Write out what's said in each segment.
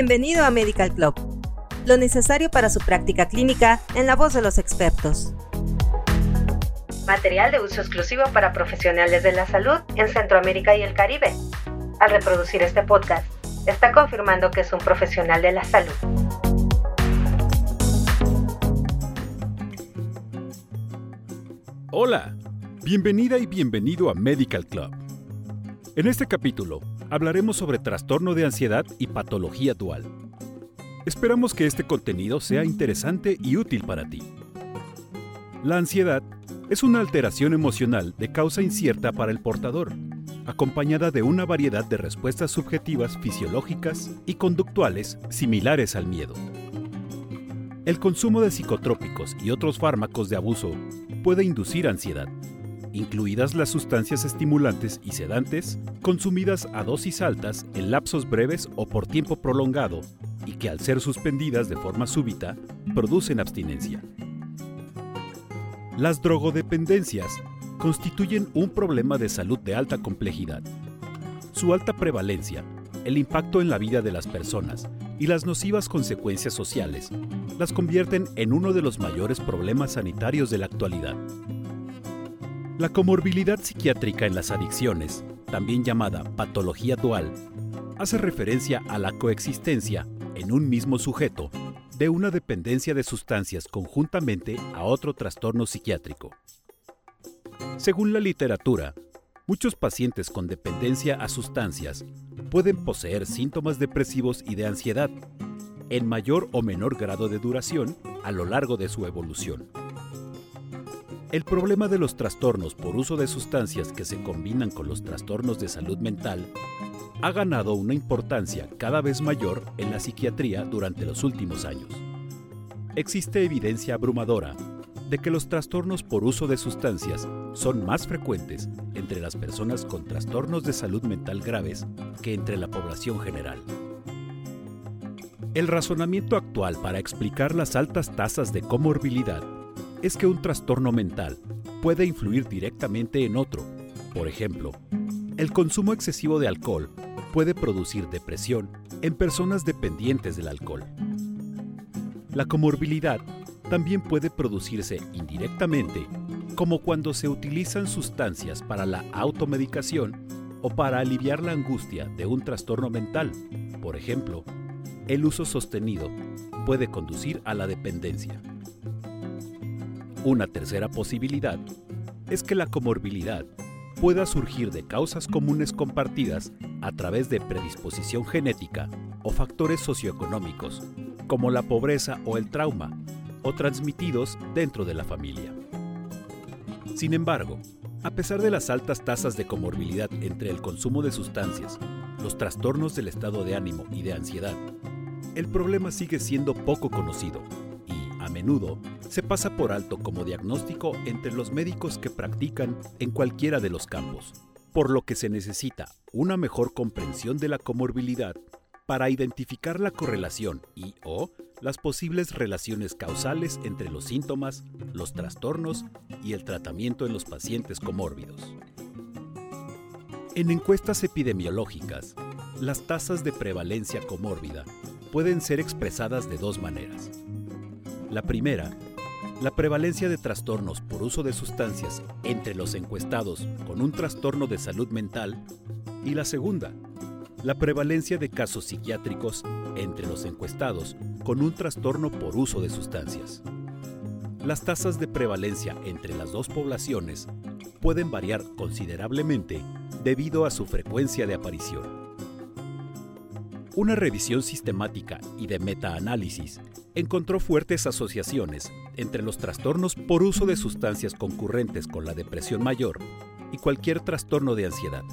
Bienvenido a Medical Club, lo necesario para su práctica clínica en la voz de los expertos. Material de uso exclusivo para profesionales de la salud en Centroamérica y el Caribe. Al reproducir este podcast, está confirmando que es un profesional de la salud. Hola, bienvenida y bienvenido a Medical Club. En este capítulo hablaremos sobre trastorno de ansiedad y patología dual. Esperamos que este contenido sea interesante y útil para ti. La ansiedad es una alteración emocional de causa incierta para el portador, acompañada de una variedad de respuestas subjetivas fisiológicas y conductuales similares al miedo. El consumo de psicotrópicos y otros fármacos de abuso puede inducir ansiedad, incluidas las sustancias estimulantes y sedantes consumidas a dosis altas en lapsos breves o por tiempo prolongado y que al ser suspendidas de forma súbita producen abstinencia. Las drogodependencias constituyen un problema de salud de alta complejidad. Su alta prevalencia, el impacto en la vida de las personas y las nocivas consecuencias sociales las convierten en uno de los mayores problemas sanitarios de la actualidad. La comorbilidad psiquiátrica en las adicciones, también llamada patología dual, hace referencia a la coexistencia en un mismo sujeto de una dependencia de sustancias conjuntamente a otro trastorno psiquiátrico. Según la literatura, muchos pacientes con dependencia a sustancias pueden poseer síntomas depresivos y de ansiedad, en mayor o menor grado de duración a lo largo de su evolución. El problema de los trastornos por uso de sustancias que se combinan con los trastornos de salud mental ha ganado una importancia cada vez mayor en la psiquiatría durante los últimos años. Existe evidencia abrumadora de que los trastornos por uso de sustancias son más frecuentes entre las personas con trastornos de salud mental graves que entre la población general. El razonamiento actual para explicar las altas tasas de comorbilidad es que un trastorno mental puede influir directamente en otro. Por ejemplo, el consumo excesivo de alcohol puede producir depresión en personas dependientes del alcohol. La comorbilidad también puede producirse indirectamente, como cuando se utilizan sustancias para la automedicación o para aliviar la angustia de un trastorno mental. Por ejemplo, el uso sostenido puede conducir a la dependencia. Una tercera posibilidad es que la comorbilidad pueda surgir de causas comunes compartidas a través de predisposición genética o factores socioeconómicos, como la pobreza o el trauma, o transmitidos dentro de la familia. Sin embargo, a pesar de las altas tasas de comorbilidad entre el consumo de sustancias, los trastornos del estado de ánimo y de ansiedad, el problema sigue siendo poco conocido y, a menudo, se pasa por alto como diagnóstico entre los médicos que practican en cualquiera de los campos, por lo que se necesita una mejor comprensión de la comorbilidad para identificar la correlación y o las posibles relaciones causales entre los síntomas, los trastornos y el tratamiento en los pacientes comórbidos. En encuestas epidemiológicas, las tasas de prevalencia comórbida pueden ser expresadas de dos maneras. La primera, la prevalencia de trastornos por uso de sustancias entre los encuestados con un trastorno de salud mental y la segunda, la prevalencia de casos psiquiátricos entre los encuestados con un trastorno por uso de sustancias. Las tasas de prevalencia entre las dos poblaciones pueden variar considerablemente debido a su frecuencia de aparición. Una revisión sistemática y de metaanálisis encontró fuertes asociaciones entre los trastornos por uso de sustancias concurrentes con la depresión mayor y cualquier trastorno de ansiedad.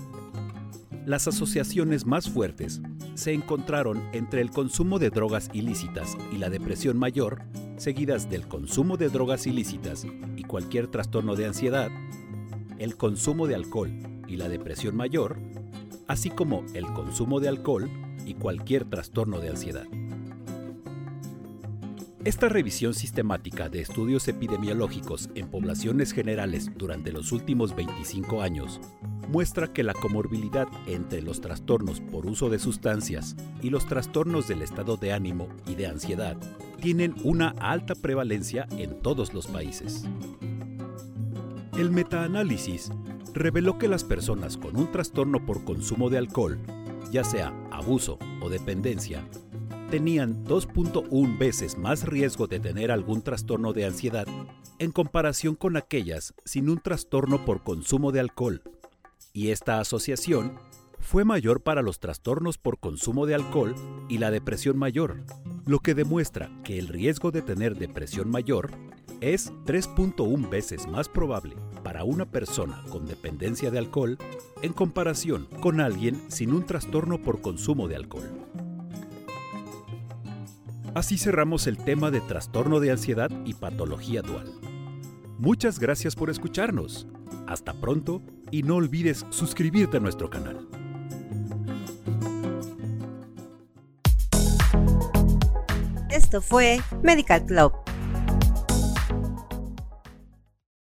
Las asociaciones más fuertes se encontraron entre el consumo de drogas ilícitas y la depresión mayor, seguidas del consumo de drogas ilícitas y cualquier trastorno de ansiedad, el consumo de alcohol y la depresión mayor, así como el consumo de alcohol y cualquier trastorno de ansiedad. Esta revisión sistemática de estudios epidemiológicos en poblaciones generales durante los últimos 25 años muestra que la comorbilidad entre los trastornos por uso de sustancias y los trastornos del estado de ánimo y de ansiedad tienen una alta prevalencia en todos los países. El metaanálisis reveló que las personas con un trastorno por consumo de alcohol, ya sea abuso o dependencia, tenían 2.1 veces más riesgo de tener algún trastorno de ansiedad en comparación con aquellas sin un trastorno por consumo de alcohol. Y esta asociación fue mayor para los trastornos por consumo de alcohol y la depresión mayor, lo que demuestra que el riesgo de tener depresión mayor es 3.1 veces más probable para una persona con dependencia de alcohol en comparación con alguien sin un trastorno por consumo de alcohol. Así cerramos el tema de trastorno de ansiedad y patología dual. Muchas gracias por escucharnos. Hasta pronto y no olvides suscribirte a nuestro canal. Esto fue Medical Club